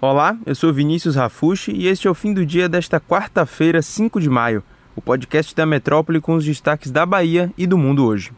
Olá, eu sou Vinícius Rafushi e este é o fim do dia desta quarta-feira, 5 de maio, o podcast da Metrópole com os destaques da Bahia e do mundo hoje.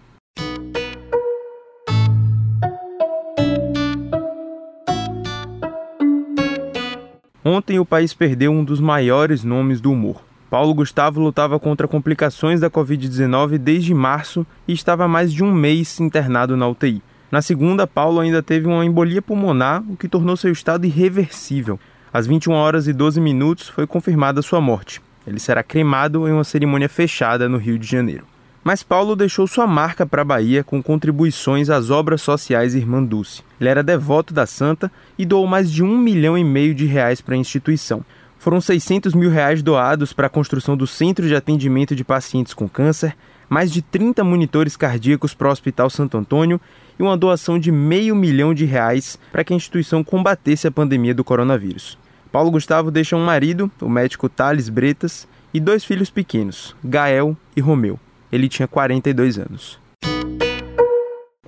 Ontem o país perdeu um dos maiores nomes do humor. Paulo Gustavo lutava contra complicações da Covid-19 desde março e estava há mais de um mês internado na UTI. Na segunda, Paulo ainda teve uma embolia pulmonar, o que tornou seu estado irreversível. Às 21 horas e 12 minutos foi confirmada sua morte. Ele será cremado em uma cerimônia fechada no Rio de Janeiro. Mas Paulo deixou sua marca para a Bahia com contribuições às obras sociais Irmã Dulce. Ele era devoto da santa e doou mais de um milhão e meio de reais para a instituição. Foram 600 mil reais doados para a construção do Centro de Atendimento de Pacientes com Câncer, mais de 30 monitores cardíacos para o Hospital Santo Antônio e uma doação de meio milhão de reais para que a instituição combatesse a pandemia do coronavírus. Paulo Gustavo deixa um marido, o médico Thales Bretas, e dois filhos pequenos, Gael e Romeu. Ele tinha 42 anos.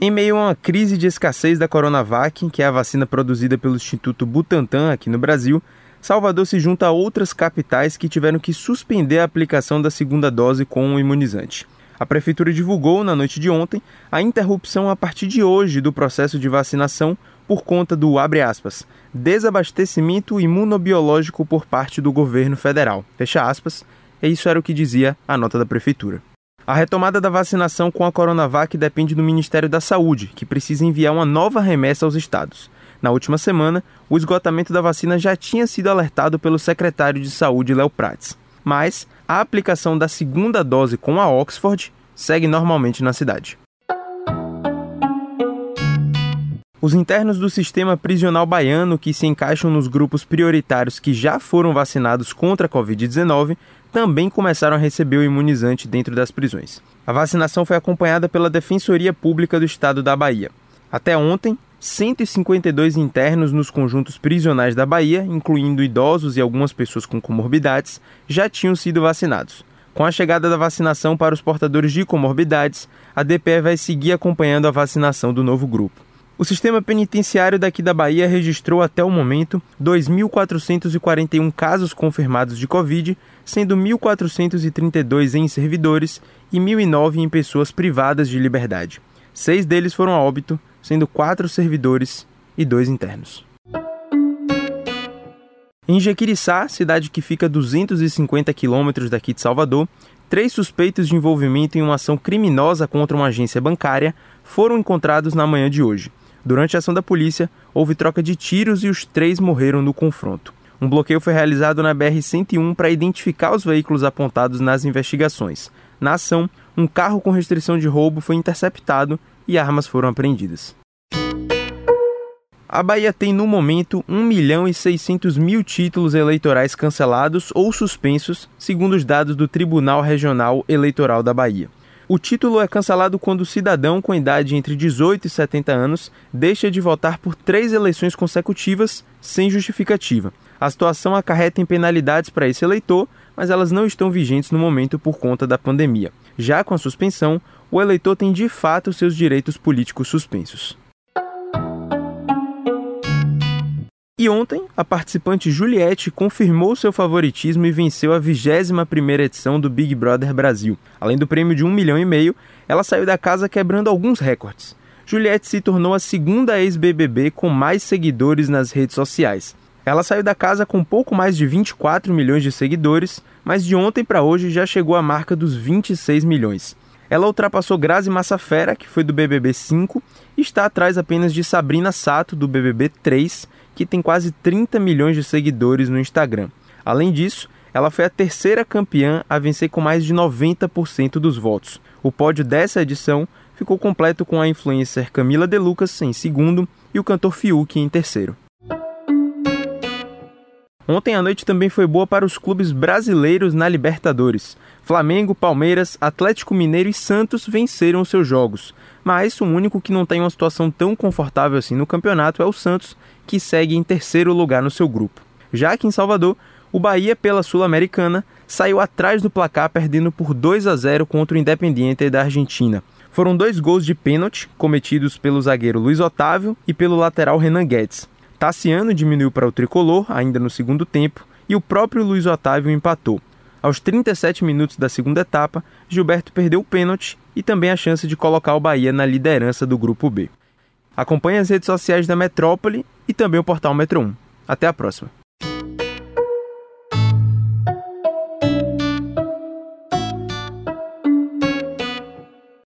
Em meio a uma crise de escassez da Coronavac, que é a vacina produzida pelo Instituto Butantan aqui no Brasil, Salvador se junta a outras capitais que tiveram que suspender a aplicação da segunda dose com o imunizante. A prefeitura divulgou na noite de ontem a interrupção a partir de hoje do processo de vacinação por conta do aspas, desabastecimento imunobiológico por parte do governo federal. Fecha aspas. E isso era o que dizia a nota da prefeitura. A retomada da vacinação com a Coronavac depende do Ministério da Saúde, que precisa enviar uma nova remessa aos estados. Na última semana, o esgotamento da vacina já tinha sido alertado pelo secretário de Saúde, Léo Prates mas a aplicação da segunda dose com a Oxford segue normalmente na cidade. Os internos do sistema prisional baiano que se encaixam nos grupos prioritários que já foram vacinados contra a Covid-19 também começaram a receber o imunizante dentro das prisões. A vacinação foi acompanhada pela Defensoria Pública do Estado da Bahia. Até ontem, 152 internos nos conjuntos prisionais da Bahia, incluindo idosos e algumas pessoas com comorbidades, já tinham sido vacinados. Com a chegada da vacinação para os portadores de comorbidades, a DPE vai seguir acompanhando a vacinação do novo grupo. O sistema penitenciário daqui da Bahia registrou até o momento 2.441 casos confirmados de Covid, sendo 1.432 em servidores e 1.009 em pessoas privadas de liberdade. Seis deles foram a óbito, sendo quatro servidores e dois internos. Em Jequiriçá, cidade que fica a 250 quilômetros daqui de Salvador, três suspeitos de envolvimento em uma ação criminosa contra uma agência bancária foram encontrados na manhã de hoje. Durante a ação da polícia, houve troca de tiros e os três morreram no confronto. Um bloqueio foi realizado na BR-101 para identificar os veículos apontados nas investigações. Na ação, um carro com restrição de roubo foi interceptado e armas foram apreendidas. A Bahia tem no momento 1 milhão e 600 mil títulos eleitorais cancelados ou suspensos, segundo os dados do Tribunal Regional Eleitoral da Bahia. O título é cancelado quando o cidadão com idade entre 18 e 70 anos deixa de votar por três eleições consecutivas sem justificativa. A situação acarreta em penalidades para esse eleitor, mas elas não estão vigentes no momento por conta da pandemia. Já com a suspensão, o eleitor tem de fato seus direitos políticos suspensos. E ontem, a participante Juliette confirmou seu favoritismo e venceu a 21ª edição do Big Brother Brasil. Além do prêmio de um milhão e meio, ela saiu da casa quebrando alguns recordes. Juliette se tornou a segunda ex-BBB com mais seguidores nas redes sociais. Ela saiu da casa com pouco mais de 24 milhões de seguidores, mas de ontem para hoje já chegou à marca dos 26 milhões. Ela ultrapassou Grazi Massafera, que foi do BBB 5, e está atrás apenas de Sabrina Sato, do BBB 3, que tem quase 30 milhões de seguidores no Instagram. Além disso, ela foi a terceira campeã a vencer com mais de 90% dos votos. O pódio dessa edição ficou completo com a influencer Camila De Lucas em segundo e o cantor Fiuk em terceiro. Ontem a noite também foi boa para os clubes brasileiros na Libertadores. Flamengo, Palmeiras, Atlético Mineiro e Santos venceram seus jogos. Mas o único que não tem uma situação tão confortável assim no campeonato é o Santos, que segue em terceiro lugar no seu grupo. Já que em Salvador, o Bahia, pela Sul-Americana, saiu atrás do placar perdendo por 2 a 0 contra o Independiente da Argentina. Foram dois gols de pênalti cometidos pelo zagueiro Luiz Otávio e pelo lateral Renan Guedes. Tassiano diminuiu para o tricolor, ainda no segundo tempo, e o próprio Luiz Otávio empatou. Aos 37 minutos da segunda etapa, Gilberto perdeu o pênalti e também a chance de colocar o Bahia na liderança do Grupo B. Acompanhe as redes sociais da Metrópole e também o portal Metro 1. Até a próxima.